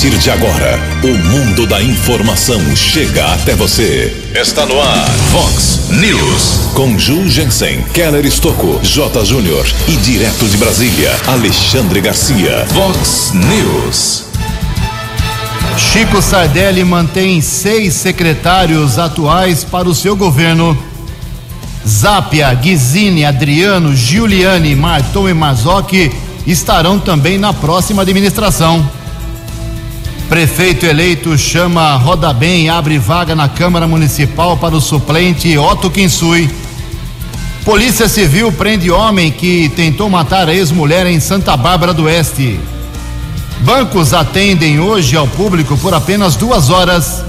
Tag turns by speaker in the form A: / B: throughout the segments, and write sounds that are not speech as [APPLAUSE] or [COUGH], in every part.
A: partir de agora, o mundo da informação chega até você. Está no ar, Fox News. Com Ju Jensen, Keller Estocco, J. Júnior e direto de Brasília, Alexandre Garcia. Fox News.
B: Chico Sardelli mantém seis secretários atuais para o seu governo. Zápia, Guizini, Adriano, Giuliani, Marton e Marzocchi estarão também na próxima administração. Prefeito eleito chama Roda Bem e abre vaga na Câmara Municipal para o suplente Otto Kinsui. Polícia Civil prende homem que tentou matar a ex-mulher em Santa Bárbara do Oeste. Bancos atendem hoje ao público por apenas duas horas.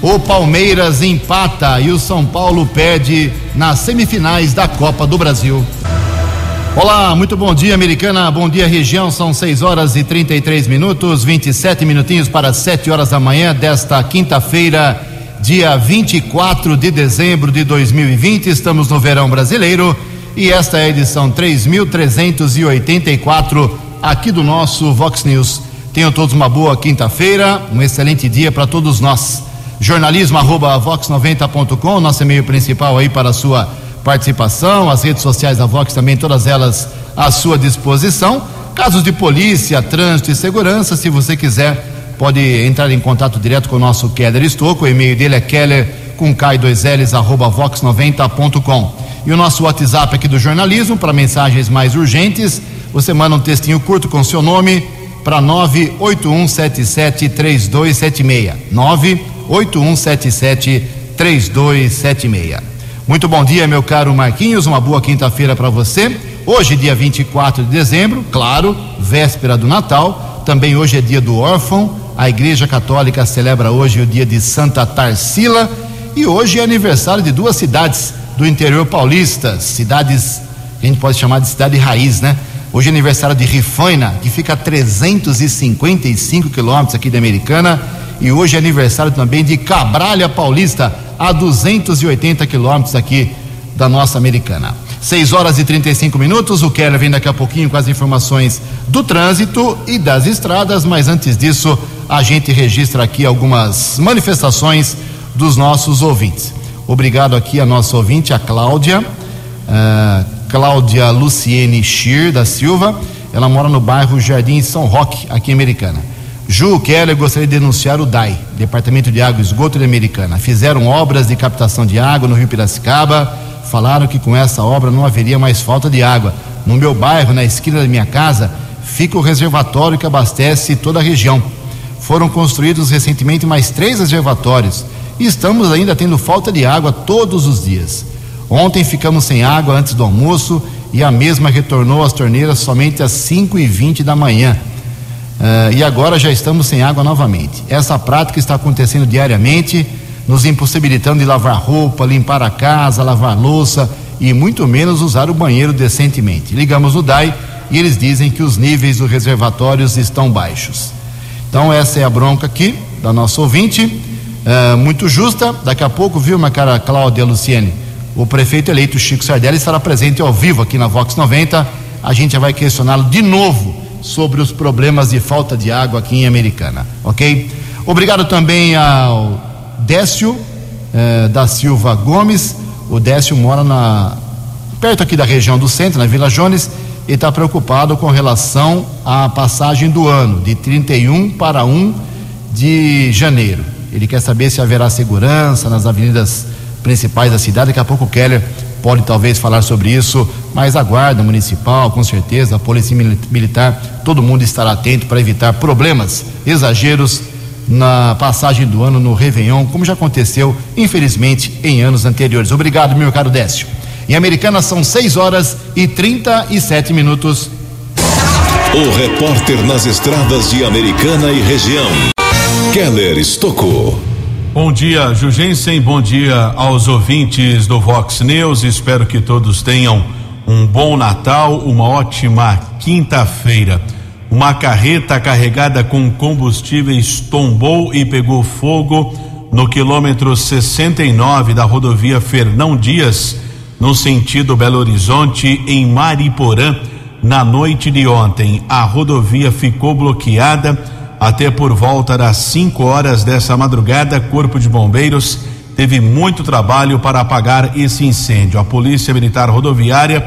B: O Palmeiras empata e o São Paulo perde nas semifinais da Copa do Brasil. Olá, muito bom dia, americana. Bom dia, região. São 6 horas e 33 minutos, 27 minutinhos para 7 horas da manhã desta quinta-feira, dia 24 de dezembro de 2020. Estamos no verão brasileiro e esta é a edição 3384 aqui do nosso Vox News. Tenham todos uma boa quinta-feira, um excelente dia para todos nós. Jornalismo arroba vox90.com, nosso e-mail principal aí para a sua participação, as redes sociais da Vox também, todas elas à sua disposição. Casos de polícia, trânsito e segurança, se você quiser, pode entrar em contato direto com o nosso Keller Estouco. O e-mail dele é keller com K2Ls, arroba vox90.com. E o nosso WhatsApp aqui do jornalismo, para mensagens mais urgentes, você manda um textinho curto com seu nome para 981773276. 981773276. Muito bom dia, meu caro Marquinhos. Uma boa quinta-feira para você. Hoje, dia 24 de dezembro, claro, véspera do Natal. Também hoje é dia do órfão. A Igreja Católica celebra hoje o dia de Santa Tarsila. E hoje é aniversário de duas cidades do interior paulista, cidades que a gente pode chamar de cidade raiz, né? Hoje é aniversário de Rifaina, que fica a 355 quilômetros aqui da Americana. E hoje é aniversário também de Cabralha Paulista, a 280 quilômetros aqui da nossa americana. 6 horas e 35 minutos. O Keller vem daqui a pouquinho com as informações do trânsito e das estradas, mas antes disso, a gente registra aqui algumas manifestações dos nossos ouvintes. Obrigado aqui a nossa ouvinte, a Cláudia, uh, Cláudia Luciene Schir da Silva. Ela mora no bairro Jardim São Roque, aqui em Americana. Ju Keller gostaria de denunciar o DAI, Departamento de Água e Esgoto de Americana. Fizeram obras de captação de água no Rio Piracicaba, falaram que com essa obra não haveria mais falta de água. No meu bairro, na esquina da minha casa, fica o reservatório que abastece toda a região. Foram construídos recentemente mais três reservatórios e estamos ainda tendo falta de água todos os dias. Ontem ficamos sem água antes do almoço e a mesma retornou às torneiras somente às 5 e 20 da manhã. Uh, e agora já estamos sem água novamente. Essa prática está acontecendo diariamente, nos impossibilitando de lavar roupa, limpar a casa, lavar louça e muito menos usar o banheiro decentemente. Ligamos no DAI e eles dizem que os níveis dos reservatórios estão baixos. Então, essa é a bronca aqui da nossa ouvinte, uh, muito justa. Daqui a pouco, viu, minha cara Cláudia Luciene? O prefeito eleito Chico Sardelli estará presente ao vivo aqui na Vox 90. A gente já vai questioná-lo de novo sobre os problemas de falta de água aqui em Americana, ok? Obrigado também ao Décio eh, da Silva Gomes. O Décio mora na, perto aqui da região do centro, na Vila Jones, e está preocupado com relação à passagem do ano, de 31 para 1 de janeiro. Ele quer saber se haverá segurança nas avenidas principais da cidade. Daqui a pouco o Keller pode talvez falar sobre isso, mas a Guarda Municipal, com certeza, a Polícia Militar, todo mundo estará atento para evitar problemas, exageros na passagem do ano no Réveillon, como já aconteceu, infelizmente, em anos anteriores. Obrigado, meu caro Décio. Em Americana são 6 horas e 37 minutos.
A: O repórter nas estradas de Americana e região, Keller Estocou.
C: Bom dia, Jugensen. Bom dia aos ouvintes do Vox News. Espero que todos tenham um bom Natal, uma ótima quinta-feira. Uma carreta carregada com combustíveis tombou e pegou fogo no quilômetro 69 da rodovia Fernão Dias, no sentido Belo Horizonte, em Mariporã, na noite de ontem. A rodovia ficou bloqueada Até por volta das 5 horas dessa madrugada, Corpo de Bombeiros teve muito trabalho para apagar esse incêndio. A Polícia Militar Rodoviária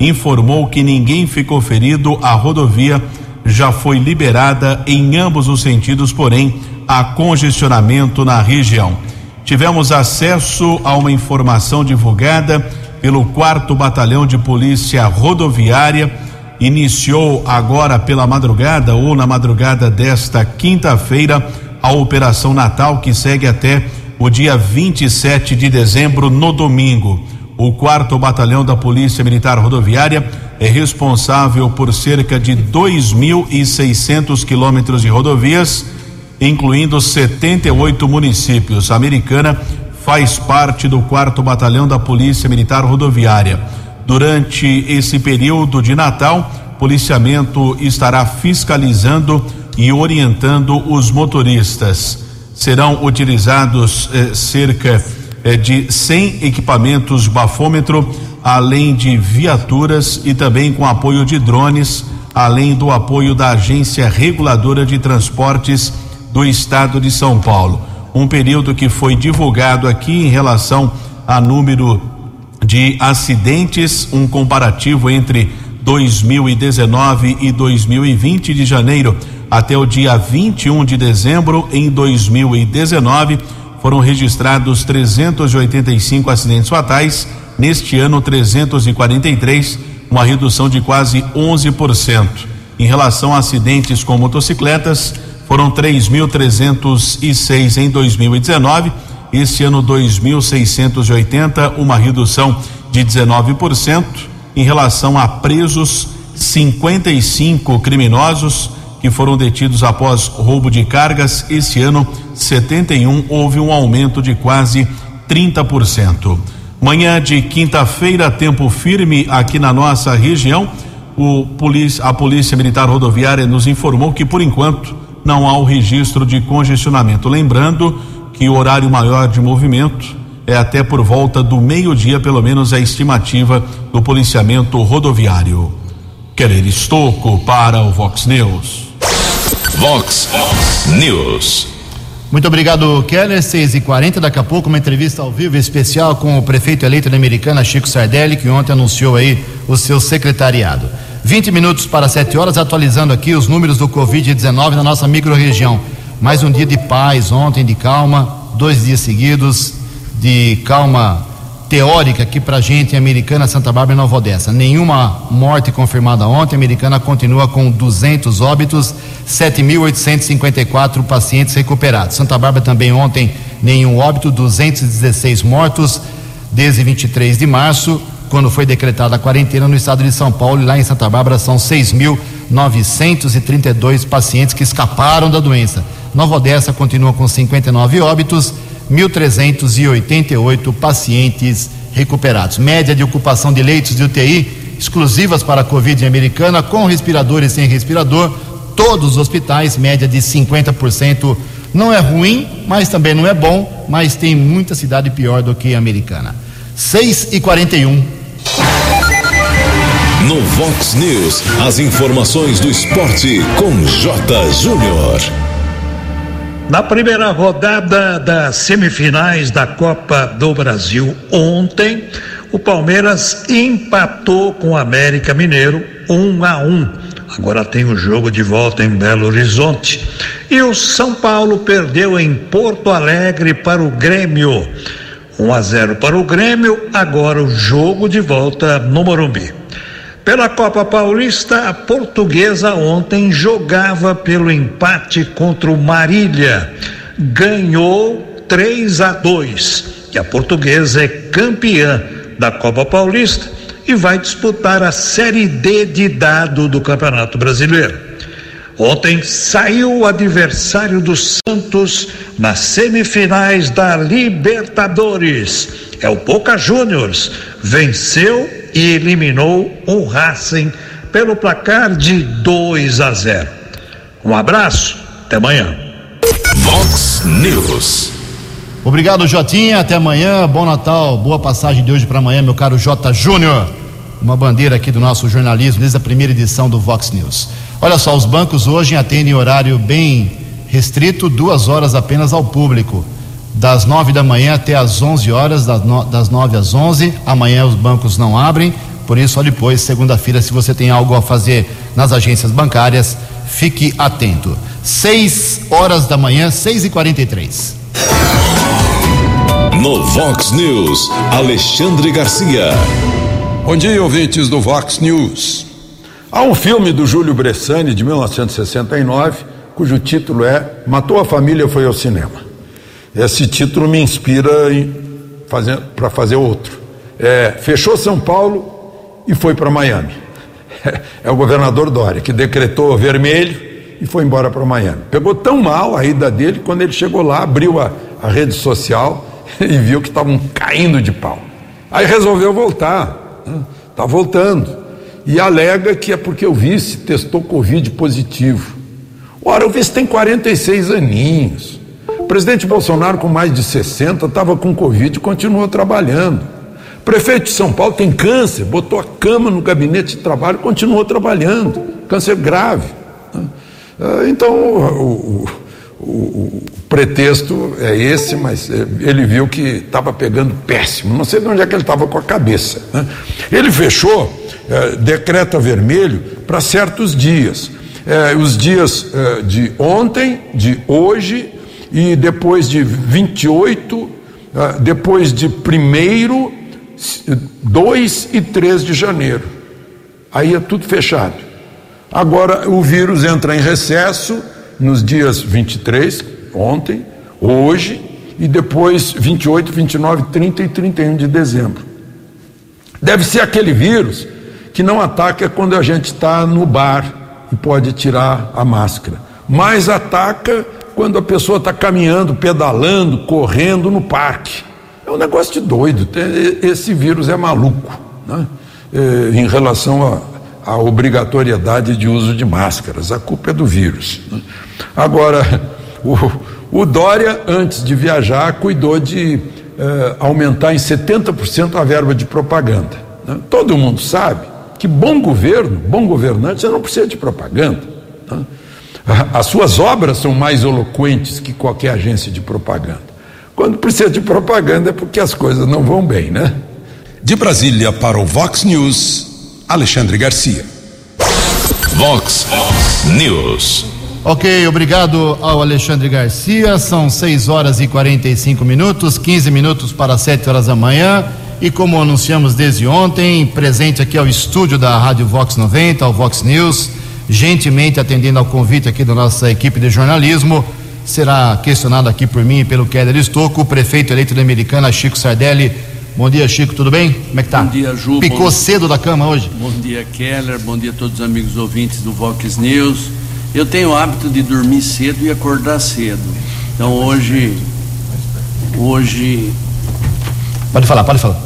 C: informou que ninguém ficou ferido. A rodovia já foi liberada em ambos os sentidos, porém há congestionamento na região. Tivemos acesso a uma informação divulgada pelo quarto batalhão de polícia rodoviária iniciou agora pela madrugada ou na madrugada desta quinta-feira a Operação Natal, que segue até o dia 27 de dezembro, no domingo. O quarto batalhão da Polícia Militar Rodoviária é responsável por cerca de 2.600 quilômetros de rodovias, incluindo 78 municípios. A americana faz parte do quarto batalhão da Polícia Militar Rodoviária. Durante esse período de Natal, policiamento estará fiscalizando e orientando os motoristas. Serão utilizados eh, cerca eh, de 100 equipamentos bafômetro, além de viaturas e também com apoio de drones, além do apoio da Agência Reguladora de Transportes do Estado de São Paulo. Um período que foi divulgado aqui em relação a número de acidentes, um comparativo entre 2019 e 2020 de janeiro até o dia 21 de dezembro em 2019 foram registrados 385 acidentes fatais, neste ano 343, uma redução de quase 11%. Em relação a acidentes com motocicletas, foram 3.306 em 2019 este ano 2.680, uma redução de 19%. Em relação a presos, 55 criminosos que foram detidos após roubo de cargas. Este ano, 71, houve um aumento de quase 30%. Manhã de quinta-feira, tempo firme aqui na nossa região. Polícia, a Polícia Militar Rodoviária nos informou que, por enquanto, não há o registro de congestionamento. Lembrando que o horário maior de movimento é até por volta do meio-dia, pelo menos é a estimativa do policiamento rodoviário. Keller Estocco para o Vox News.
A: Vox News.
B: Muito obrigado, Keller. 6 e 40 Daqui a pouco, uma entrevista ao vivo especial com o prefeito eleito da Americana, Chico Sardelli, que ontem anunciou aí o seu secretariado. 20 minutos para 7 horas, atualizando aqui os números do Covid-19 na nossa microrregião. Mais um dia de paz ontem, de calma, dois dias seguidos de calma teórica aqui pra gente, Americana, Santa Bárbara e Nova Odessa. Nenhuma morte confirmada ontem, Americana continua com 200 óbitos, 7.854 pacientes recuperados. Santa Bárbara também ontem, nenhum óbito, 216 mortos, desde 23 de março, quando foi decretada a quarentena no estado de São Paulo, e lá em Santa Bárbara são 6.932 pacientes que escaparam da doença. Nova Odessa continua com 59 óbitos, 1.388 pacientes recuperados. Média de ocupação de leitos de UTI exclusivas para a Covid americana, com respirador e sem respirador, todos os hospitais, média de 50%. Não é ruim, mas também não é bom, mas tem muita cidade pior do que a americana. 6 e 41.
A: No Vox News, as informações do esporte com J. Júnior.
D: Na primeira rodada das semifinais da Copa do Brasil ontem, o Palmeiras empatou com o América Mineiro 1 a 1. Agora tem o jogo de volta em Belo Horizonte. E o São Paulo perdeu em Porto Alegre para o Grêmio. 1 a 0 para o Grêmio, agora o jogo de volta no Morumbi. Pela Copa Paulista, a portuguesa ontem jogava pelo empate contra o Marília. Ganhou 3 a 2. E a portuguesa é campeã da Copa Paulista e vai disputar a Série D de dado do Campeonato Brasileiro. Ontem saiu o adversário do Santos nas semifinais da Libertadores. É o Boca Juniors. Venceu e eliminou o Racing pelo placar de 2 a 0. Um abraço, até amanhã.
A: Vox News.
B: Obrigado, Jotinha. Até amanhã. Bom Natal, boa passagem de hoje para amanhã, meu caro J. Júnior. uma bandeira aqui do nosso jornalismo desde a primeira edição do Vox News. Olha só, os bancos hoje atendem horário bem restrito, duas horas apenas ao público, das nove da manhã até às onze horas, das nove às onze. Amanhã os bancos não abrem, por isso, só depois, segunda-feira, se você tem algo a fazer nas agências bancárias, fique atento. Seis horas da manhã, seis e quarenta e três.
A: No Vox News, Alexandre Garcia.
E: Bom dia, ouvintes do Vox News. Há um filme do Júlio Bressani, de 1969, cujo título é Matou a Família Foi ao Cinema. Esse título me inspira para fazer outro. É, fechou São Paulo e foi para Miami. [LAUGHS] É o governador Dória, que decretou vermelho e foi embora para Miami. Pegou tão mal a ida dele, quando ele chegou lá, abriu a, a rede social [LAUGHS] e viu que estavam caindo de pau. Aí resolveu voltar, está voltando. E alega que é porque o vice testou Covid positivo. Ora, o vice tem 46 aninhos. Presidente Bolsonaro, com mais de 60, estava com Covid e continuou trabalhando. Prefeito de São Paulo tem câncer, botou a cama no gabinete de trabalho e continuou trabalhando. Câncer grave. Ah, então, o, o, o pretexto é esse, mas é, ele viu que estava pegando péssimo. Não sei de onde é que ele estava com a cabeça. Né? Ele fechou, é, decreta vermelho para certos dias. É, os dias é, de ontem, de hoje e depois de 28, é, depois de 1, 2 e 3 de janeiro. Aí é tudo fechado. Agora o vírus entra em recesso nos dias 23, ontem, hoje, e depois 28, 29, 30 e 31 de dezembro. Deve ser aquele vírus que não ataca quando a gente está no bar e pode tirar a máscara, mas ataca quando a pessoa está caminhando, pedalando, correndo no parque. É um negócio de doido. Esse vírus é maluco né? É, em relação à obrigatoriedade de uso de máscaras. A culpa é do vírus. Né? Agora, [LAUGHS] o, o Dória, antes de viajar, cuidou de eh, aumentar em 70% a verba de propaganda. Né? Todo mundo sabe que bom governo, bom governante, você não precisa de propaganda. Né? [LAUGHS] As suas obras são mais eloquentes que qualquer agência de propaganda. Quando precisa de propaganda é porque as coisas não vão bem, né?
A: De Brasília para o Vox News, Alexandre Garcia. Vox News.
B: Ok, obrigado ao Alexandre Garcia. São 6 horas e 45 minutos, 15 minutos para 7 horas da manhã. E como anunciamos desde ontem, presente aqui ao estúdio da Rádio Vox 90, ao Vox News, gentilmente atendendo ao convite aqui da nossa equipe de jornalismo, será questionado aqui por mim e pelo Keller Estocco, o prefeito eleito da Americana, Chico Sardelli. Bom dia, Chico, tudo bem? Como é que tá?
F: Bom dia, Ju.
B: Picou bom... cedo da cama hoje?
F: Bom dia, Keller. Bom dia a todos os amigos ouvintes do Vox News. Eu tenho o hábito de dormir cedo e acordar cedo. Então hoje. Hoje.
B: Pode falar, pode falar.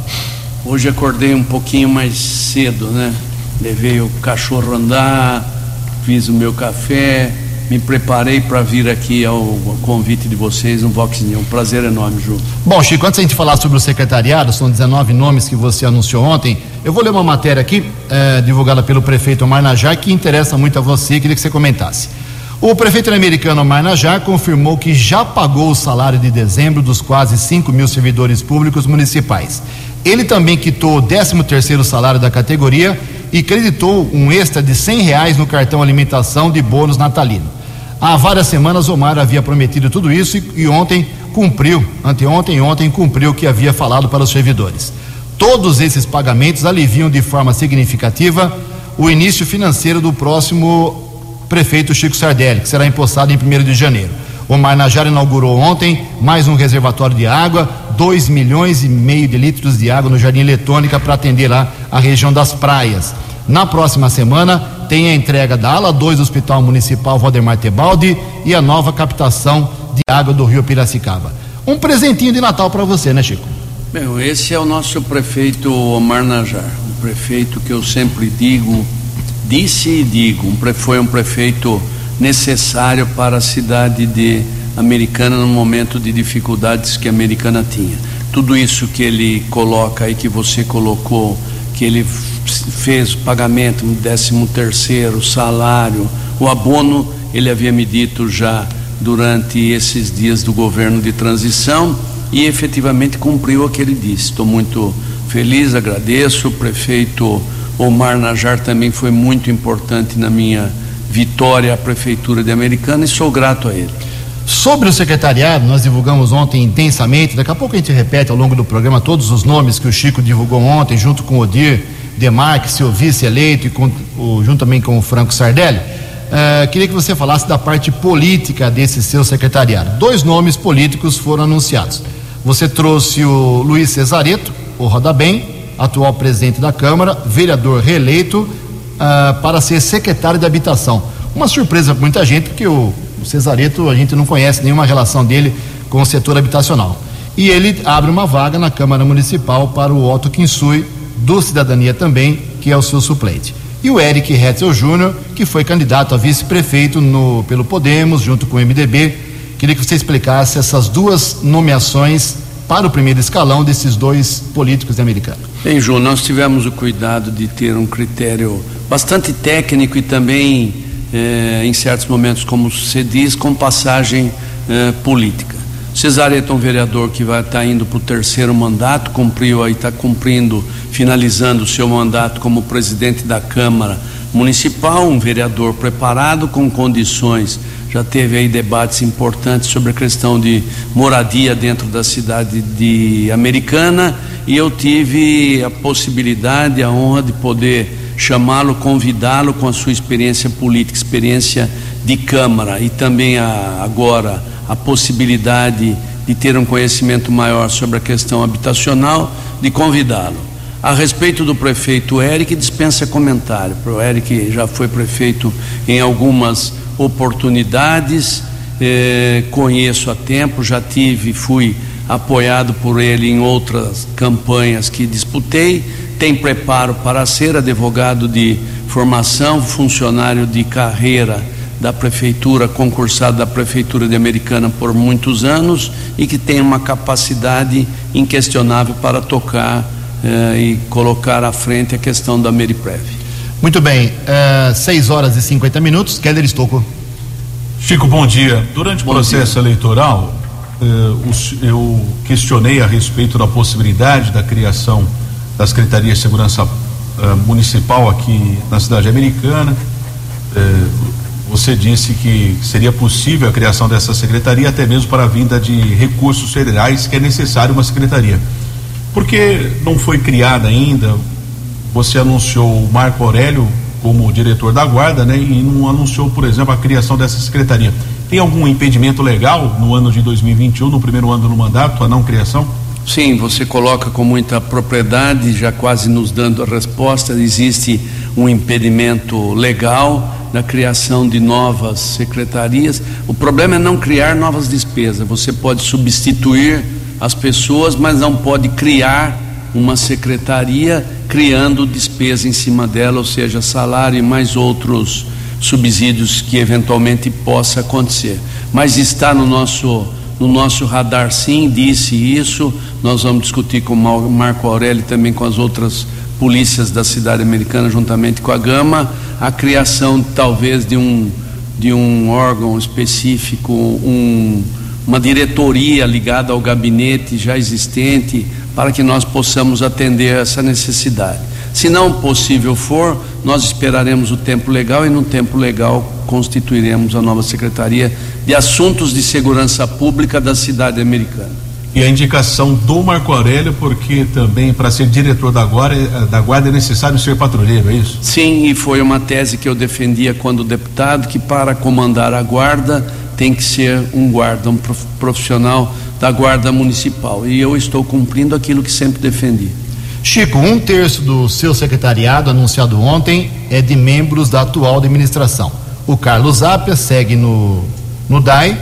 F: Hoje acordei um pouquinho mais cedo, né? Levei o cachorro andar, fiz o meu café, me preparei para vir aqui ao, convite de vocês no Vox News. Um prazer enorme, Ju.
B: Bom, Chico, antes a gente falar sobre o secretariado, são 19 nomes que você anunciou ontem. Eu vou ler uma matéria aqui, eh, divulgada pelo prefeito Omar que interessa muito a você, queria que você comentasse. O prefeito americano Omar confirmou que já pagou o salário de dezembro dos quase 5 mil servidores públicos municipais. Ele também quitou o 13 terceiro salário da categoria e creditou um extra de 100 reais no cartão alimentação de bônus natalino. Há várias semanas, Omar havia prometido tudo isso e, e ontem cumpriu, anteontem e ontem cumpriu o que havia falado para os servidores. Todos esses pagamentos aliviam de forma significativa o início financeiro do próximo prefeito Chico Sardelli, que será empossado em 1 de janeiro. Omar Najar inaugurou ontem mais um reservatório de água, 2 milhões e meio de litros de água no Jardim Letônica para atender lá a região das praias. Na próxima semana tem a entrega da ala 2 do Hospital Municipal Valdemar Tebaldi e a nova captação de água do Rio Piracicaba. Um presentinho de Natal para você, né, Chico?
F: Bem, esse é o nosso prefeito Omar Najar, um prefeito que eu sempre digo, disse e digo, um, foi um prefeito necessário para a cidade de Americana no momento de dificuldades que a Americana tinha. Tudo isso que ele coloca aí, que você colocou que ele fez o pagamento, décimo terceiro, salário, o abono, ele havia me dito já durante esses dias do governo de transição e efetivamente cumpriu o que ele disse. Estou muito feliz, agradeço. O prefeito Omar Najar também foi muito importante na minha vitória à prefeitura de Americana e sou grato a ele.
B: Sobre o secretariado, nós divulgamos ontem intensamente, daqui a pouco a gente repete ao longo do programa todos os nomes que o Chico divulgou ontem, junto com o Odir Demarque, seu vice-eleito, e com, o, junto também com o Franco Sardelli. Uh, queria que você falasse da parte política desse seu secretariado. Dois nomes políticos foram anunciados. Você trouxe o Luiz Cesareto, o Roda Bem, atual presidente da Câmara, vereador reeleito, uh, para ser secretário de Habitação. Uma surpresa para muita gente, porque o o Cesareto, a gente não conhece nenhuma relação dele com o setor habitacional. E ele abre uma vaga na Câmara Municipal para o Otto Kinsui, do Cidadania também, que é o seu suplente. E o Eric Hetzel Júnior, que foi candidato a vice-prefeito pelo Podemos, junto com o MDB. Queria que você explicasse essas duas nomeações para o primeiro escalão desses dois políticos americanos.
F: Bem, João, nós tivemos o cuidado de ter um critério bastante técnico e também eh, em certos momentos, como se diz, com passagem eh, política. Cesareto é um vereador que vai estar tá indo para o terceiro mandato, cumpriu aí, está cumprindo, finalizando o seu mandato como presidente da Câmara Municipal, um vereador preparado, com condições. Já teve aí debates importantes sobre a questão de moradia dentro da cidade de Americana e eu tive a possibilidade, a honra de poder chamá-lo, convidá-lo com a sua experiência política, experiência de Câmara e também a, agora a possibilidade de ter um conhecimento maior sobre a questão habitacional, de convidá-lo. A respeito do prefeito Eric, dispensa comentário. O Eric já foi prefeito em algumas oportunidades, eh, conheço há tempo, já tive, fui apoiado por ele em outras campanhas que disputei tem preparo para ser advogado de formação, funcionário de carreira da prefeitura, concursado da prefeitura de Americana por muitos anos e que tem uma capacidade inquestionável para tocar eh, e colocar à frente a questão da Meriprev.
B: Muito bem, uh, 6 horas e 50 minutos. Keller Estocco.
C: Chico, bom dia. Durante bom o processo dia. eleitoral, uh, eu questionei a respeito da possibilidade da criação da Secretaria de Segurança uh, Municipal aqui na cidade americana. Você disse que seria possível a criação dessa secretaria, até mesmo para a vinda de recursos federais, que é necessário uma secretaria. Por que não foi criada ainda? Você anunciou o Marco Aurélio como diretor da guarda, né? E não anunciou, por exemplo, a criação dessa secretaria. Tem algum impedimento legal no ano de 2021, no primeiro ano do mandato, a não criação?
F: Sim, você coloca com muita propriedade, já quase nos dando a resposta. Existe um impedimento legal na criação de novas secretarias. O problema é não criar novas despesas. Você pode substituir as pessoas, mas não pode criar uma secretaria criando despesa em cima dela, ou seja, salário e mais outros subsídios que eventualmente possa acontecer. Mas está no nosso no nosso radar sim, disse isso. Nós vamos discutir com o Marco Aurélio também com as outras polícias da cidade americana, juntamente com a Gama, a criação talvez de um, de um órgão específico, um, uma diretoria ligada ao gabinete já existente, para que nós possamos atender essa necessidade. Se não possível for, nós esperaremos o tempo legal e no tempo legal constituiremos a nova Secretaria de Assuntos de Segurança Pública da cidade americana.
C: E a indicação do Marco Aurélio, porque também para ser diretor da guarda, da guarda é necessário ser patrulheiro, é isso?
F: Sim, e foi uma tese que eu defendia quando deputado, que para comandar a guarda tem que ser um guarda, um profissional da guarda municipal. E eu estou cumprindo aquilo que sempre defendi.
B: Chico, um terço do seu secretariado, anunciado ontem, é de membros da atual administração. O Carlos Zapia segue no, no DAI,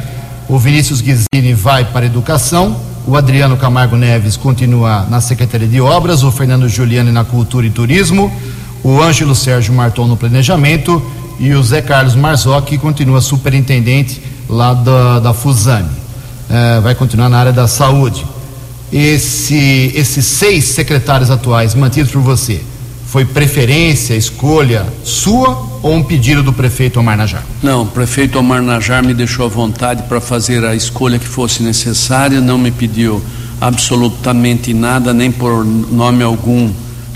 B: o Vinícius Guizini vai para a Educação, o Adriano Camargo Neves continua na Secretaria de Obras, o Fernando Giuliani na Cultura e Turismo, o Ângelo Sérgio Marton no Planejamento e o Zé Carlos Marzocchi continua superintendente lá da, da Fusani. É, vai continuar na área da saúde esse, esses seis secretários atuais mantidos por você foi preferência, escolha sua ou um pedido do prefeito Omar Najar?
F: Não, o prefeito Omar Najar me deixou à vontade para fazer a escolha que fosse necessária, não me pediu absolutamente nada, nem por nome algum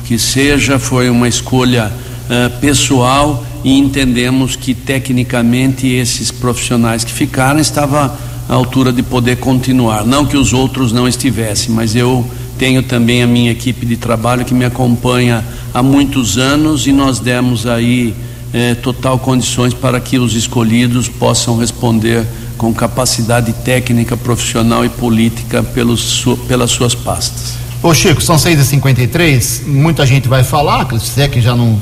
F: que seja, foi uma escolha uh, pessoal e entendemos que tecnicamente esses profissionais que ficaram estavam à altura de poder continuar. Não que os outros não estivessem, mas eu tenho também a minha equipe de trabalho que me acompanha há muitos anos e nós demos aí eh, total condições para que os escolhidos possam responder com capacidade técnica, profissional e política pelos, pelas suas pastas.
B: Ô Chico, são 6h53, muita gente vai falar, se é que já não,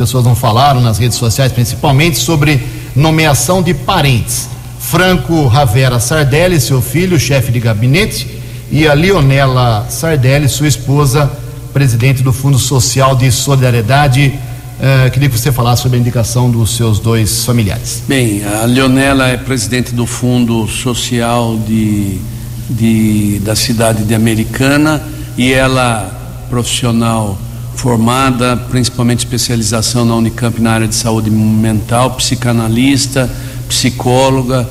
B: pessoas não falaram nas redes sociais principalmente, sobre nomeação de parentes. Franco Ravera Sardelli, seu filho, chefe de gabinete, e a Leonela Sardelli, sua esposa, presidente do Fundo Social de Solidariedade. Uh, queria que você falasse sobre a indicação dos seus dois familiares.
F: Bem, a Leonela é presidente do Fundo Social de, de, da cidade de Americana e ela, profissional formada, principalmente especialização na Unicamp na área de saúde mental, psicanalista, psicóloga,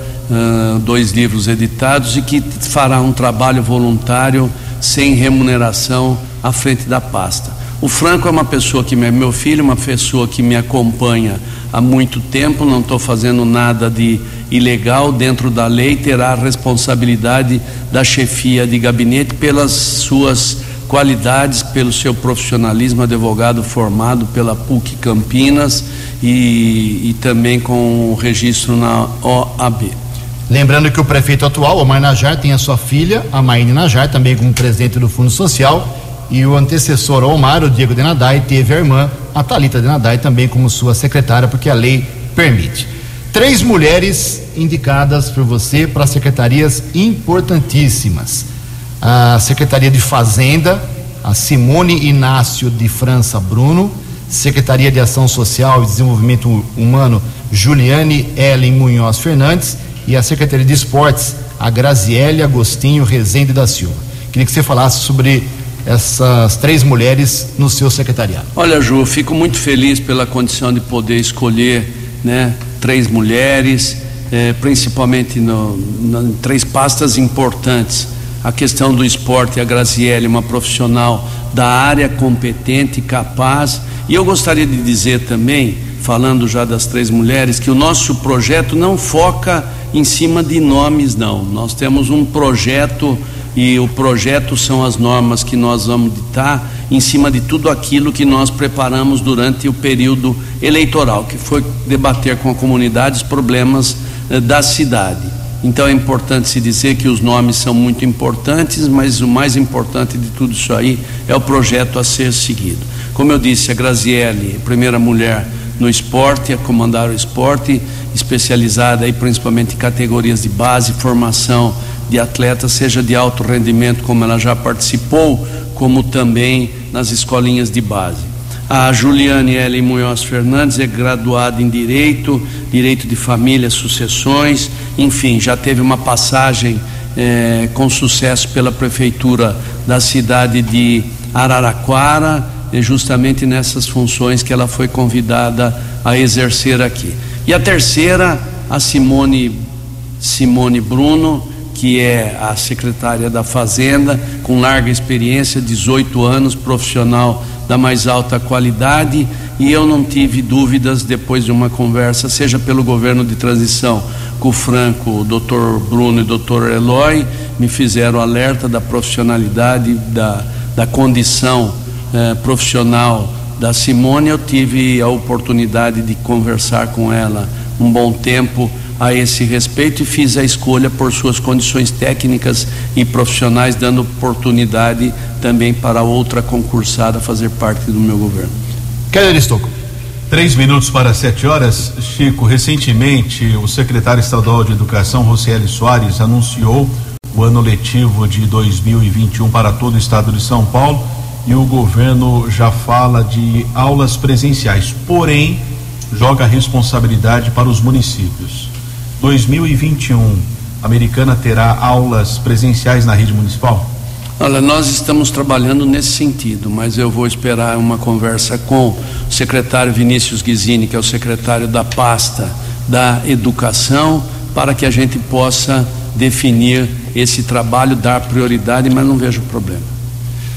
F: dois livros editados e que fará um trabalho voluntário sem remuneração à frente da pasta. O Franco é uma pessoa que é meu filho, uma pessoa que me acompanha há muito tempo, não estou fazendo nada de ilegal dentro da lei, terá a responsabilidade da chefia de gabinete pelas suas qualidades, pelo seu profissionalismo, advogado formado pela PUC Campinas e, e também com o registro na OAB.
B: Lembrando que o prefeito atual, Omar Najar, tem a sua filha, a Maine Najar, também como presidente do Fundo Social, e o antecessor Omar, o Diego Denadai, teve a irmã, a Talita Denadai, também como sua secretária, porque a lei permite. Três mulheres indicadas por você para secretarias importantíssimas. A Secretaria de Fazenda, a Simone Inácio de França Bruno, Secretaria de Ação Social e Desenvolvimento Humano, Juliane Ellen Munhoz Fernandes, e a Secretaria de Esportes, a Graziele Agostinho Rezende da Silva. Queria que você falasse sobre essas três mulheres no seu secretariado.
F: Olha, Ju, fico muito feliz pela condição de poder escolher né, três mulheres, eh, principalmente no, em três pastas importantes. A questão do esporte, a Graziele, uma profissional da área competente, capaz. E eu gostaria de dizer também, falando já das três mulheres, que o nosso projeto não foca em cima de nomes, não. Nós temos um projeto e o projeto são as normas que nós vamos ditar em cima de tudo aquilo que nós preparamos durante o período eleitoral, que foi debater com a comunidade os problemas eh, da cidade. Então é importante se dizer que os nomes são muito importantes, mas o mais importante de tudo isso aí é o projeto a ser seguido. Como eu disse, a Graziele, primeira mulher no esporte, a comandar o esporte, especializada aí principalmente em categorias de base, formação de atletas, seja de alto rendimento, como ela já participou, como também nas escolinhas de base. A Juliane Ellen Munhoz Fernandes é graduada em Direito, Direito de Família, Sucessões, enfim, já teve uma passagem eh, com sucesso pela Prefeitura da cidade de Araraquara, justamente nessas funções que ela foi convidada a exercer aqui. E a terceira, a Simone, Simone Bruno, que é a secretária da Fazenda, com larga experiência, 18 anos, profissional da mais alta qualidade, e eu não tive dúvidas depois de uma conversa, seja pelo governo de transição com o Franco, o doutor Bruno e o doutor Eloy, me fizeram alerta da profissionalidade, da, da condição eh, profissional da Simone, eu tive a oportunidade de conversar com ela um bom tempo a esse respeito e fiz a escolha por suas condições técnicas e profissionais, dando oportunidade também para outra concursada fazer parte do meu governo.
B: Keller Estocco.
C: Três minutos para sete horas. Chico, recentemente o secretário estadual de Educação, Rocieli Soares, anunciou o ano letivo de 2021 para todo o estado de São Paulo e o governo já fala de aulas presenciais, porém joga a responsabilidade para os municípios. 2021, a Americana terá aulas presenciais na rede municipal?
F: Olha, nós estamos trabalhando nesse sentido, mas eu vou esperar uma conversa com o secretário Vinícius Guizini, que é o secretário da pasta da educação, para que a gente possa definir esse trabalho, dar prioridade, mas não vejo problema.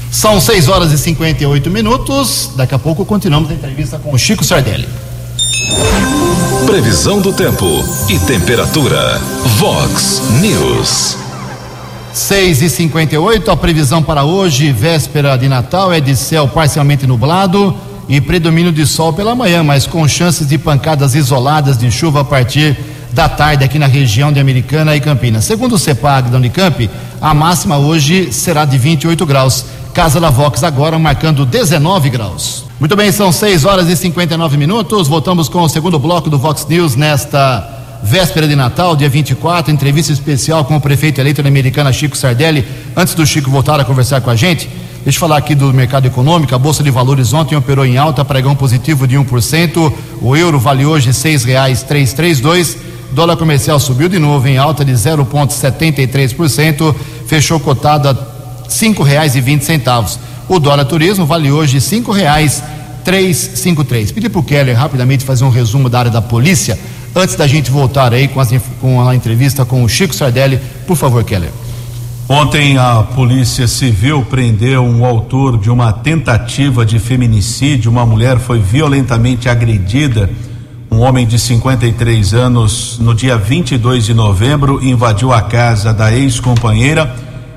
B: São 6 horas e 58 minutos. Daqui a pouco continuamos a entrevista com o Chico Sardelli.
A: Previsão do tempo e temperatura. Vox News.
B: 6 e 58 a previsão para hoje, véspera de Natal, é de céu parcialmente nublado e predomínio de sol pela manhã, mas com chances de pancadas isoladas de chuva a partir da tarde aqui na região de Americana e Campinas. Segundo o CEPAG da Unicamp, a máxima hoje será de 28 graus. Casa da Vox agora marcando 19 graus. Muito bem, são 6 horas e 59 minutos. Voltamos com o segundo bloco do Vox News nesta véspera de Natal, dia 24, entrevista especial com o prefeito eleito da Americana, Chico Sardelli. Antes do Chico voltar a conversar com a gente, deixa eu falar aqui do mercado econômico. A Bolsa de Valores ontem operou em alta, pregão positivo de 1%. O euro vale hoje R$ 6,332. Dólar comercial subiu de novo em alta de 0,73%, fechou cotado a cinco reais e vinte centavos. O dólar turismo vale hoje cinco reais três cinco três. Pedi para o Keller rapidamente fazer um resumo da área da polícia antes da gente voltar aí com, as, com a entrevista com o Chico Sardelli. Por favor, Keller.
C: Ontem a Polícia Civil prendeu um autor de uma tentativa de feminicídio. Uma mulher foi violentamente agredida. Um homem de 53 anos, no dia 22 de novembro, invadiu a casa da ex-companheira.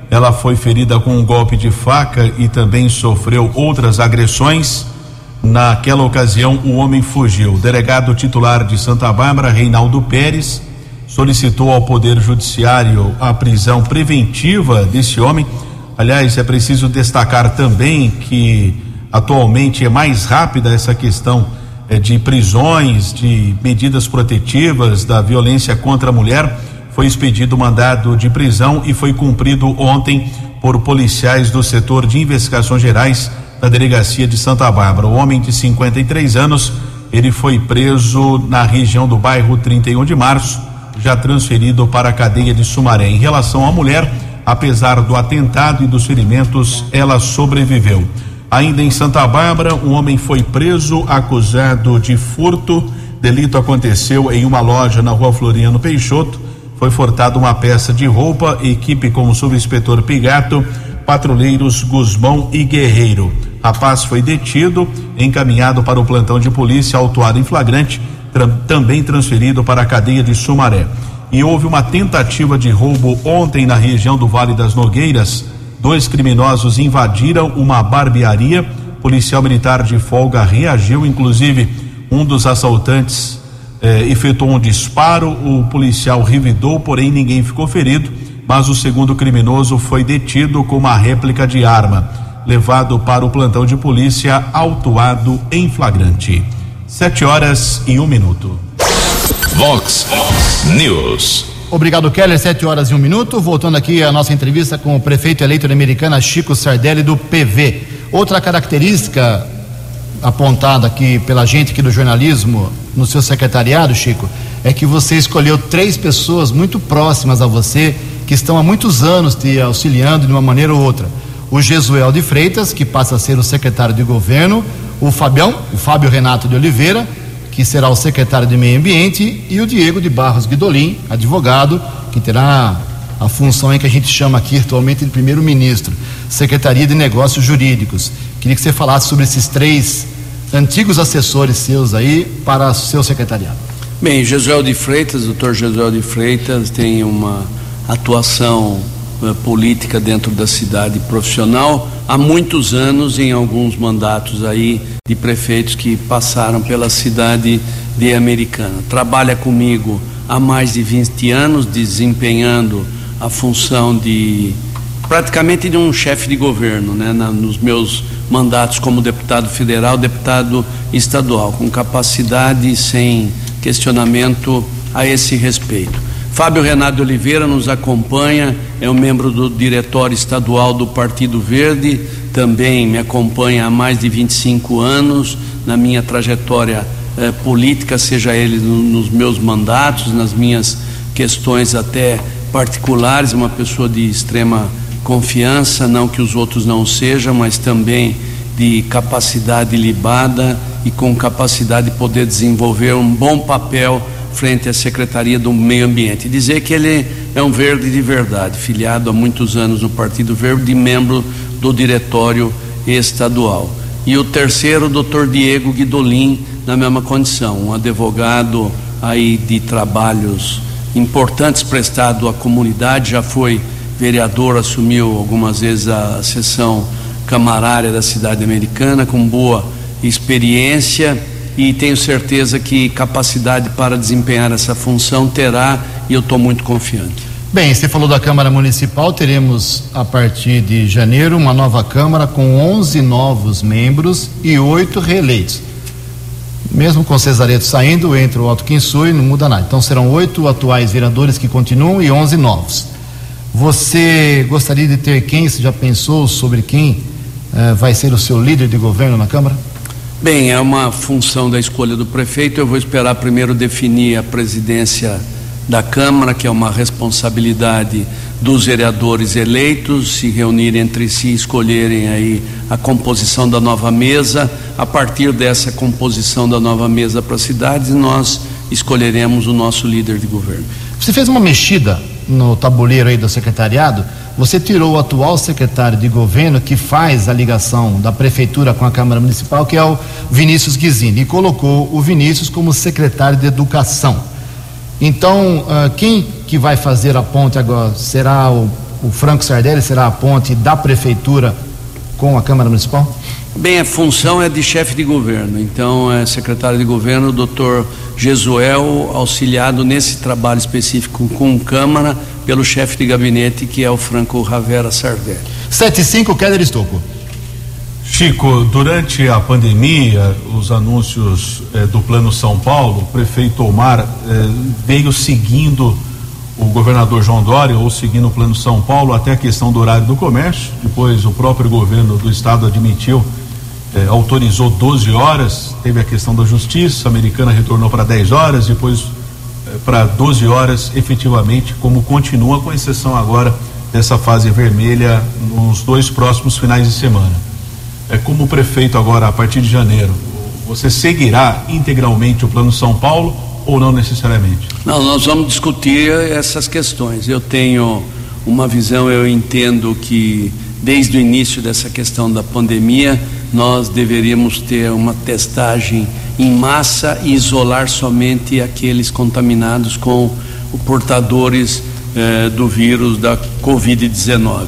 C: Ela foi ferida com um golpe de faca e também sofreu outras agressões. Naquela ocasião, o homem fugiu. O delegado titular de Santa Bárbara, Reinaldo Pérez, solicitou ao Poder Judiciário a prisão preventiva desse homem. Aliás, é preciso destacar também que atualmente é mais rápida essa questão é, de prisões, de medidas protetivas da violência contra a mulher. Foi expedido mandado de prisão e foi cumprido ontem por policiais do setor de investigações gerais da delegacia de Santa Bárbara. O homem de 53 anos, ele foi preso na região do bairro 31 de março, já transferido para a cadeia de Sumaré. Em relação à mulher, apesar do atentado e dos ferimentos, ela sobreviveu. Ainda em Santa Bárbara, um homem foi preso acusado de furto. Delito aconteceu em uma loja na rua Floriano Peixoto. Foi furtada uma peça de roupa, equipe com o subinspetor Pigato, patrulheiros Guzmão e Guerreiro. Rapaz foi detido, encaminhado para o plantão de polícia, autuado em flagrante, tra também transferido para a cadeia de Sumaré. E houve uma tentativa de roubo ontem na região do Vale das Nogueiras. Dois criminosos invadiram uma barbearia. Policial militar de folga reagiu, inclusive um dos assaltantes eh, efetuou um disparo. O policial revidou, porém ninguém ficou ferido. Mas o segundo criminoso foi detido com uma réplica de arma levado para o plantão de polícia, autuado em flagrante. Sete horas e um minuto.
A: Vox News.
B: Obrigado, Keller. Sete horas e um minuto. Voltando aqui a nossa entrevista com o prefeito eleito da Americana, Chico Sardelli, do PV. Outra característica apontada aqui pela gente aqui do jornalismo no seu secretariado, Chico, é que você escolheu três pessoas muito próximas a você que estão há muitos anos te auxiliando de uma maneira ou outra o Jesuel de Freitas, que passa a ser o secretário de governo, o Fabião, o Fábio Renato de Oliveira, que será o secretário de Meio Ambiente, e o Diego de Barros Guidolin, advogado, que terá a função em que a gente chama aqui atualmente de primeiro-ministro, Secretaria de Negócios Jurídicos. Queria que você falasse sobre esses três antigos assessores seus aí para seu secretariado.
F: Bem, Jesuel de Freitas, doutor Jesuel de Freitas, tem uma atuação eh, política dentro da cidade profissional há muitos anos em alguns mandatos aí de prefeitos que passaram pela cidade de Americana. Trabalha comigo há mais de 20 anos desempenhando a função de praticamente de um chefe de governo, né, na, nos meus mandatos como deputado federal, deputado estadual, com capacidade sem questionamento a esse respeito. Fábio Renato Oliveira nos acompanha, é um membro do diretório estadual do Partido Verde, também me acompanha há mais de 25 anos na minha trajetória eh, política, seja ele no, nos meus mandatos, nas minhas questões até particulares, uma pessoa de extrema confiança, não que os outros não sejam, mas também de capacidade libada e com capacidade de poder desenvolver um bom papel frente à Secretaria do Meio Ambiente. Dizer que ele é um verde de verdade, filiado há muitos anos no Partido Verde e membro do diretório estadual. E o terceiro, o doutor Diego Guidolin, na mesma condição, um advogado aí de trabalhos importantes prestado à comunidade, já foi vereador, assumiu algumas vezes a sessão camarária da cidade americana, com boa experiência e tenho certeza que capacidade para desempenhar essa função terá e eu estou muito confiante.
B: Bem, você falou da Câmara Municipal, teremos a partir de janeiro uma nova Câmara com 11 novos membros e oito reeleitos. Mesmo com Cesareto saindo, entra o Otto Kinsui, não muda nada. Então serão oito atuais vereadores que continuam e 11 novos. Você gostaria de ter quem? Você já pensou sobre quem uh, vai ser o seu líder de governo na Câmara?
F: Bem, é uma função da escolha do prefeito. Eu vou esperar primeiro definir a presidência da Câmara, que é uma responsabilidade dos vereadores eleitos, se reunirem entre si, escolherem aí a composição da nova mesa. A partir dessa composição da nova mesa para a cidade, nós escolheremos o nosso líder de governo.
B: Você fez uma mexida no tabuleiro aí do secretariado. Você tirou o atual secretário de governo que faz a ligação da prefeitura com a Câmara Municipal, que é o Vinícius Guizini, e colocou o Vinícius como secretário de Educação. Então, uh, quem que vai fazer a ponte agora? Será o, o Franco Sardelli? Será a ponte da prefeitura com a Câmara Municipal?
F: Bem, a função é de chefe de governo, então é secretário de governo, o doutor Jesuel, auxiliado nesse trabalho específico com Câmara, pelo chefe de gabinete, que é o Franco Ravera Sardelli.
B: 75, Keller Estocco.
C: Chico, durante a pandemia, os anúncios eh, do Plano São Paulo, o prefeito Omar eh, veio seguindo o governador João Dória ou seguindo o Plano São Paulo até a questão do horário do comércio. Depois, o próprio governo do estado admitiu, eh, autorizou 12 horas. Teve a questão da justiça, a americana retornou para 10 horas, depois para 12 horas efetivamente, como continua, com exceção agora dessa fase vermelha nos dois próximos finais de semana é, como prefeito agora, a partir de janeiro, você seguirá integralmente o Plano São Paulo ou não necessariamente?
F: Não, nós vamos discutir essas questões. Eu tenho uma visão, eu entendo que desde o início dessa questão da pandemia, nós deveríamos ter uma testagem em massa e isolar somente aqueles contaminados com portadores eh, do vírus da Covid-19.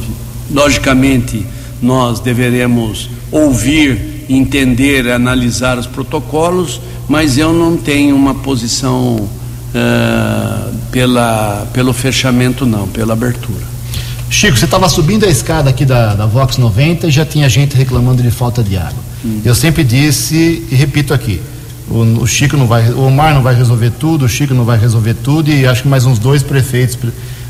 F: Logicamente, nós deveremos ouvir, entender, analisar os protocolos, mas eu não tenho uma posição uh, pela, pelo fechamento, não, pela abertura.
B: Chico, você estava subindo a escada aqui da, da Vox 90 e já tinha gente reclamando de falta de água. Hum. Eu sempre disse e repito aqui: o, o, Chico não vai, o Omar não vai resolver tudo, o Chico não vai resolver tudo e acho que mais uns dois prefeitos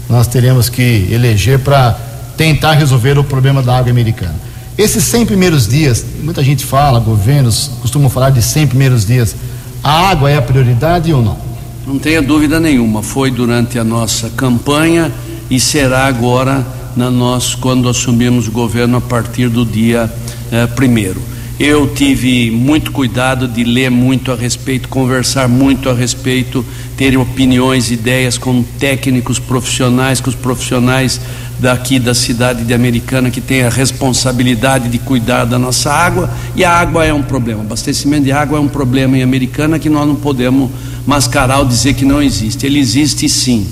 B: nós teremos que eleger para tentar resolver o problema da água americana. Esses 100 primeiros dias, muita gente fala, governos costumam falar de 100 primeiros dias. A água é a prioridade ou não?
F: Não tenha dúvida nenhuma. Foi durante a nossa campanha e será agora na nós quando assumirmos o governo a partir do dia eh, primeiro. Eu tive muito cuidado de ler muito a respeito, conversar muito a respeito, ter opiniões, ideias com técnicos profissionais, com os profissionais daqui da cidade de Americana que tem a responsabilidade de cuidar da nossa água. E a água é um problema, abastecimento de água é um problema em Americana que nós não podemos mascarar ou dizer que não existe. Ele existe sim,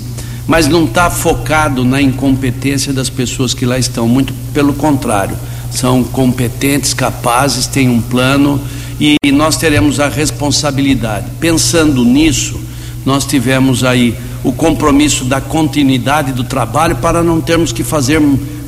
F: mas não está focado na incompetência das pessoas que lá estão, muito pelo contrário são competentes, capazes, têm um plano e nós teremos a responsabilidade. Pensando nisso, nós tivemos aí o compromisso da continuidade do trabalho para não termos que fazer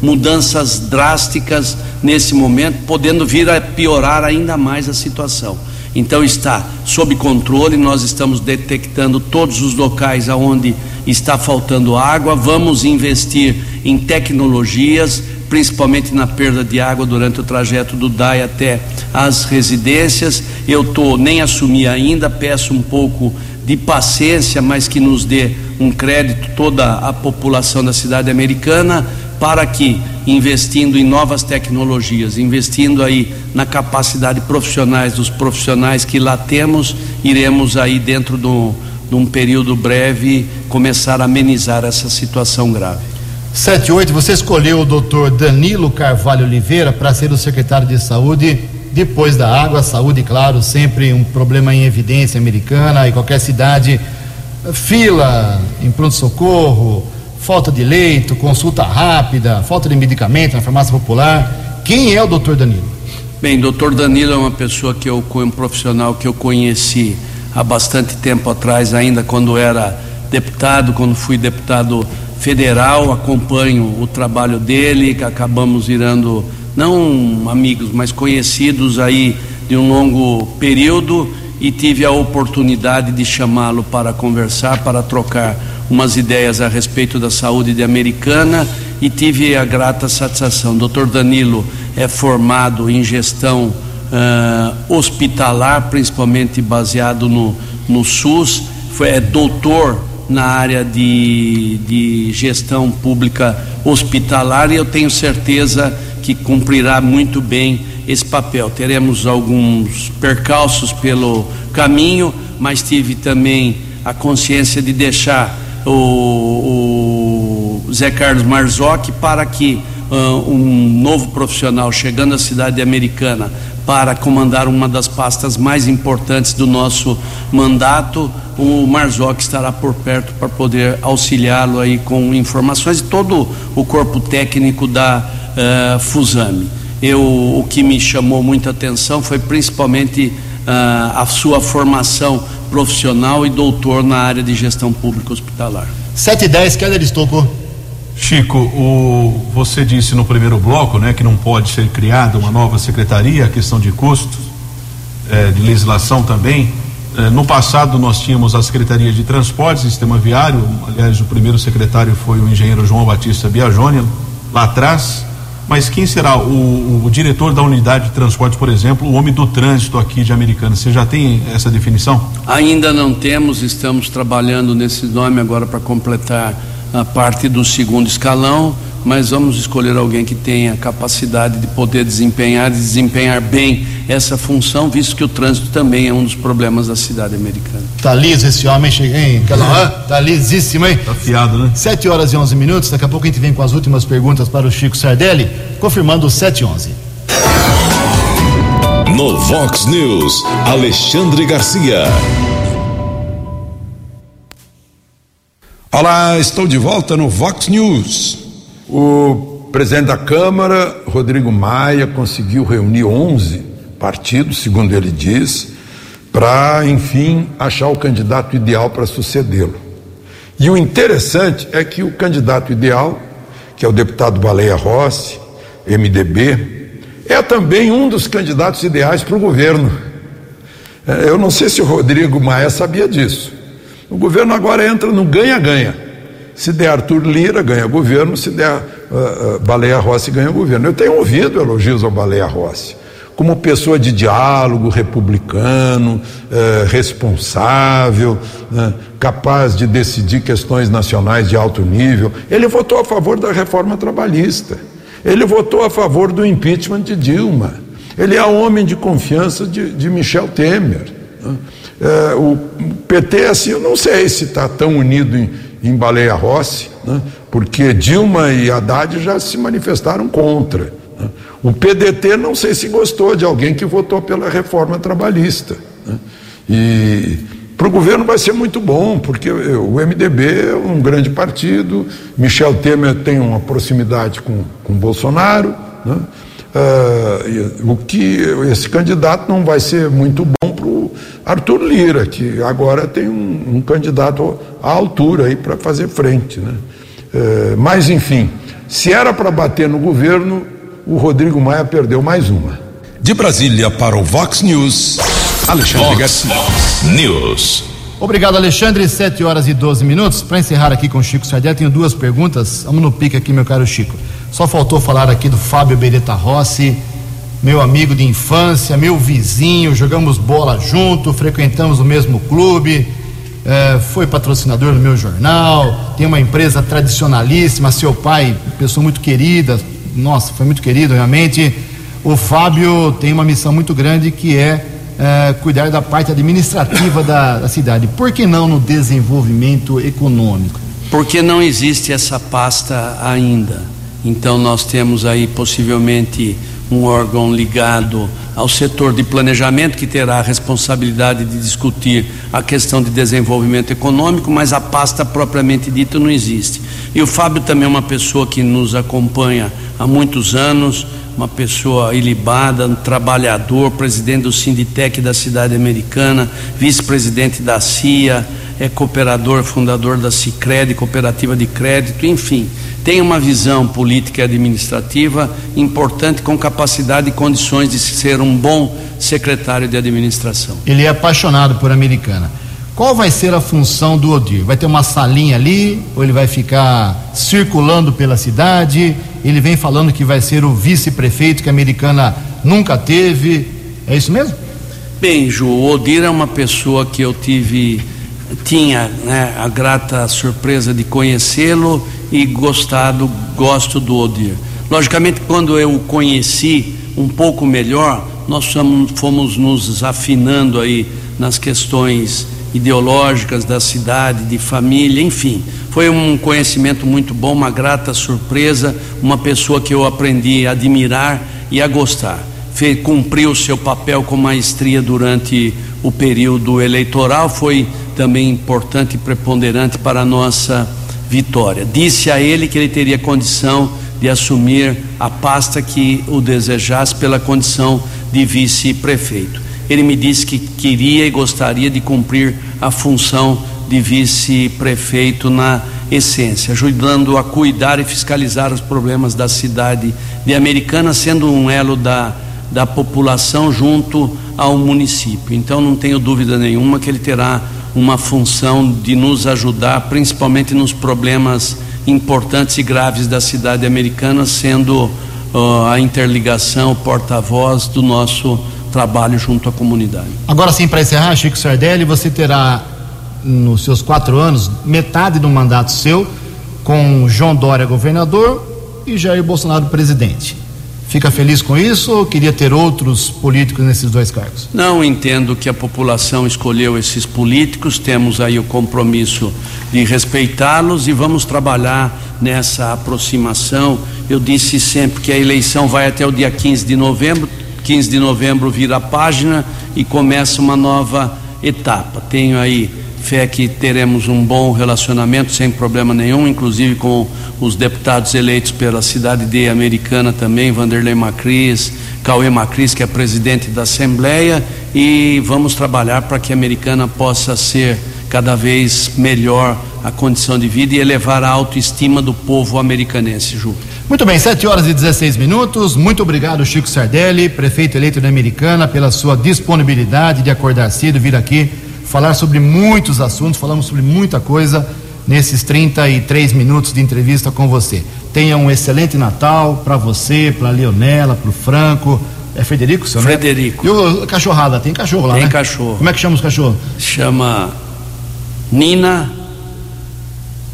F: mudanças drásticas nesse momento, podendo vir a piorar ainda mais a situação. Então está sob controle, nós estamos detectando todos os locais aonde está faltando água, vamos investir em tecnologias, principalmente na perda de água durante o trajeto do DAI até as residências. Eu tô nem assumi ainda, peço um pouco de paciência, mas que nos dê um crédito toda a população da cidade americana para que, investindo em novas tecnologias, investindo aí na capacidade profissionais dos profissionais que lá temos, iremos aí dentro do, de um período breve começar a amenizar essa situação grave.
B: 78, você escolheu o doutor Danilo Carvalho Oliveira para ser o secretário de saúde depois da água, saúde, claro, sempre um problema em evidência americana e qualquer cidade, fila em pronto-socorro, falta de leito, consulta rápida, falta de medicamento na farmácia popular. Quem é o doutor Danilo?
F: Bem, doutor Danilo é uma pessoa que eu, um profissional que eu conheci há bastante tempo atrás, ainda quando era deputado, quando fui deputado federal, acompanho o trabalho dele, que acabamos virando não amigos, mas conhecidos aí de um longo período e tive a oportunidade de chamá-lo para conversar, para trocar umas ideias a respeito da saúde de Americana e tive a grata satisfação. Dr. Danilo é formado em gestão uh, hospitalar, principalmente baseado no, no SUS, foi, é doutor na área de, de gestão pública hospitalar e eu tenho certeza que cumprirá muito bem esse papel. Teremos alguns percalços pelo caminho, mas tive também a consciência de deixar o, o Zé Carlos Marzocchi para que uh, um novo profissional chegando à cidade americana para comandar uma das pastas mais importantes do nosso mandato, o Marzocchi estará por perto para poder auxiliá-lo aí com informações e todo o corpo técnico da uh. Eu, o que me chamou muita atenção foi principalmente uh, a sua formação profissional e doutor na área de gestão pública hospitalar.
B: 7 e 10, Keller Estocou.
C: Chico, o, você disse no primeiro bloco né, que não pode ser criada uma nova secretaria, a questão de custos, é, de legislação também. É, no passado nós tínhamos a Secretaria de Transportes e Sistema Viário, aliás, o primeiro secretário foi o engenheiro João Batista Biagione, lá atrás. Mas quem será o, o, diretor da unidade de transporte, por exemplo, o homem do trânsito aqui de Americana? Você já tem essa definição?
F: Ainda não temos, estamos trabalhando nesse nome agora para completar a parte do segundo escalão, mas vamos escolher alguém que tenha capacidade de poder desempenhar, de desempenhar bem essa função, visto que o trânsito também é um dos problemas da cidade americana.
B: Tá liso esse homem, hein? Aquela, tá lisíssimo, hein?
C: Tá fiado, né?
B: 7 horas e 11 minutos, daqui a pouco a gente vem com as últimas perguntas para o Chico Sardelli, confirmando 7 e 11.
A: No Vox News, Alexandre Garcia.
E: Olá, estou de volta no Vox News. O presidente da Câmara, Rodrigo Maia, conseguiu reunir 11 partidos, segundo ele diz, para, enfim, achar o candidato ideal para sucedê-lo. E o interessante é que o candidato ideal, que é o deputado Baleia Rossi, MDB, é também um dos candidatos ideais para o governo. É, eu não sei se o Rodrigo Maia sabia disso. O governo agora entra no ganha-ganha. Se der Arthur Lira, ganha governo, se der uh, uh, Baleia Rossi, ganha governo. Eu tenho ouvido elogios ao Baleia Rossi, como pessoa de diálogo, republicano, uh, responsável, né, capaz de decidir questões nacionais de alto nível. Ele votou a favor da reforma trabalhista, ele votou a favor do impeachment de Dilma, ele é homem de confiança de, de Michel Temer. Né? É, o PT, assim, eu não sei se está tão unido em, em Baleia Rossi, né? porque Dilma e Haddad já se manifestaram contra. Né? O PDT não sei se gostou de alguém que votou pela reforma trabalhista. Né? E para o governo vai ser muito bom, porque o MDB é um grande partido, Michel Temer tem uma proximidade com, com Bolsonaro. Né? Uh, o que esse candidato não vai ser muito bom para o Arthur Lira, que agora tem um, um candidato à altura aí para fazer frente. Né? Uh, mas, enfim, se era para bater no governo, o Rodrigo Maia perdeu mais uma.
A: De Brasília para o Vox News, Alexandre Vox Garcia. News.
B: Obrigado, Alexandre. 7 horas e 12 minutos. Para encerrar aqui com o Chico Sardelli, tenho duas perguntas. Vamos no pique aqui, meu caro Chico. Só faltou falar aqui do Fábio Beretta Rossi, meu amigo de infância, meu vizinho, jogamos bola junto, frequentamos o mesmo clube. é, foi patrocinador do meu jornal, tem uma empresa tradicionalíssima, seu pai, pessoa muito querida, nossa, foi muito querido realmente. O Fábio tem uma missão muito grande que é, é cuidar da parte administrativa da, da cidade. Por que não no desenvolvimento econômico?
F: Porque não existe essa pasta ainda. Então nós temos aí possivelmente um órgão ligado ao setor de planejamento que terá a responsabilidade de discutir a questão de desenvolvimento econômico, mas a pasta propriamente dita não existe. E o Fábio também é uma pessoa que nos acompanha há muitos anos, uma pessoa ilibada, um trabalhador, presidente do Sinditec da cidade americana, vice-presidente da CIA, é cooperador, fundador da Cicred, cooperativa de crédito, enfim, tem uma visão política e administrativa importante com capacidade e condições de ser um bom secretário de administração.
B: Ele é apaixonado por Americana. Qual vai ser a função do Odir? Vai ter uma salinha ali ou ele vai ficar circulando pela cidade? Ele vem falando que vai ser o vice-prefeito que a Americana nunca teve. É isso mesmo?
F: Bem, Ju, o Odir é uma pessoa que eu tive tinha né, a grata surpresa de conhecê-lo e gostado, gosto do Odir. Logicamente, quando eu o conheci um pouco melhor, nós fomos, nos afinando aí nas questões ideológicas da cidade, de família, enfim. Foi um conhecimento muito bom, uma grata surpresa, uma pessoa que eu aprendi a admirar e a gostar. Cumpriu o seu papel com maestria durante o período eleitoral, foi também importante e preponderante para a nossa vitória. Disse a ele que ele teria condição de assumir a pasta que o desejasse pela condição de vice-prefeito. Ele me disse que queria e gostaria de cumprir a função de vice-prefeito na essência, ajudando a cuidar e fiscalizar os problemas da cidade de Americana, sendo um elo da, da população junto ao município. Então, não tenho dúvida nenhuma que ele terá uma função de nos ajudar, principalmente nos problemas importantes e graves da cidade americana, sendo uh, a interligação, porta-voz do nosso trabalho junto à comunidade.
B: Agora sim, para encerrar, Chico Sardelli, você terá nos seus quatro anos metade do mandato seu com João Dória governador e Jair Bolsonaro presidente. Fica feliz com isso ou queria ter outros políticos nesses dois cargos?
F: Não entendo que a população escolheu esses políticos, temos aí o compromisso de respeitá-los e vamos trabalhar nessa aproximação. Eu disse sempre que a eleição vai até o dia 15 de novembro, 15 de novembro vira a página e começa uma nova etapa. Tenho aí fé que teremos um bom relacionamento sem problema nenhum, inclusive com os deputados eleitos pela cidade de Americana também, Vanderlei Macris, Cauê Macris, que é presidente da Assembleia, e vamos trabalhar para que a Americana possa ser cada vez melhor a condição de vida e elevar a autoestima do povo americanense, Ju.
B: Muito bem, 7 horas e 16 minutos. Muito obrigado, Chico Sardelli, prefeito eleito da Americana, pela sua disponibilidade de acordar cedo, vir aqui falar sobre muitos assuntos, falamos sobre muita coisa nesses 33 minutos de entrevista com você. Tenha um excelente Natal para você, para a Leonela, para o Franco. É Frederico, seu
F: Frederico.
B: Neto? E o cachorrada, tem cachorro lá,
F: tem
B: né?
F: Tem cachorro.
B: Como é que chama os cachorros?
F: Chama Nina.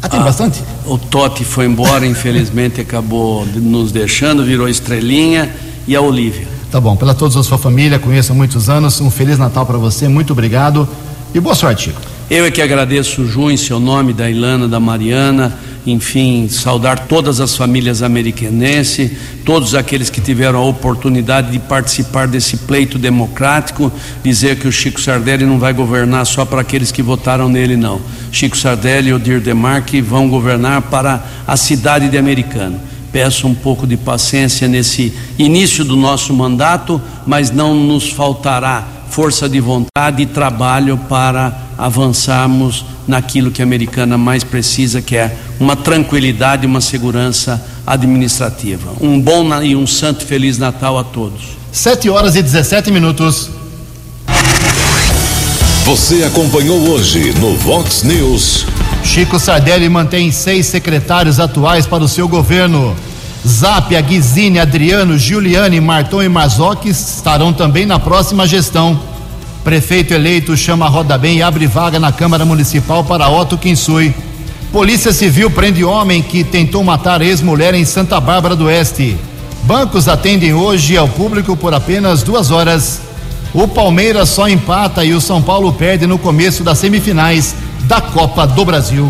B: Ah, tem ah, bastante?
F: O Totti foi embora, [LAUGHS] infelizmente acabou nos deixando, virou estrelinha. E a Olivia.
B: Tá bom, pela toda a sua família, conheço há muitos anos, um Feliz Natal para você, muito obrigado. E boa sorte, Chico.
F: Eu é que agradeço, Ju, em seu nome, da Ilana, da Mariana, enfim, saudar todas as famílias americanenses, todos aqueles que tiveram a oportunidade de participar desse pleito democrático, dizer que o Chico Sardelli não vai governar só para aqueles que votaram nele, não. Chico Sardelli e Odir Demarque vão governar para a cidade de Americana. Peço um pouco de paciência nesse início do nosso mandato, mas não nos faltará força de vontade e trabalho para avançarmos naquilo que a americana mais precisa, que é uma tranquilidade e uma segurança administrativa. Um bom e um santo feliz Natal a todos.
B: 7 horas e 17 minutos.
A: Você acompanhou hoje no Vox News.
B: Chico Sardelli mantém seis secretários atuais para o seu governo. Zap, Guizine, Adriano, Giuliani, Marton e Marzocchi estarão também na próxima gestão. Prefeito eleito chama roda bem e abre vaga na Câmara Municipal para Otto Kinsui. Polícia Civil prende homem que tentou matar ex-mulher em Santa Bárbara do Oeste. Bancos atendem hoje ao público por apenas duas horas. O Palmeiras só empata e o São Paulo perde no começo das semifinais da Copa do Brasil.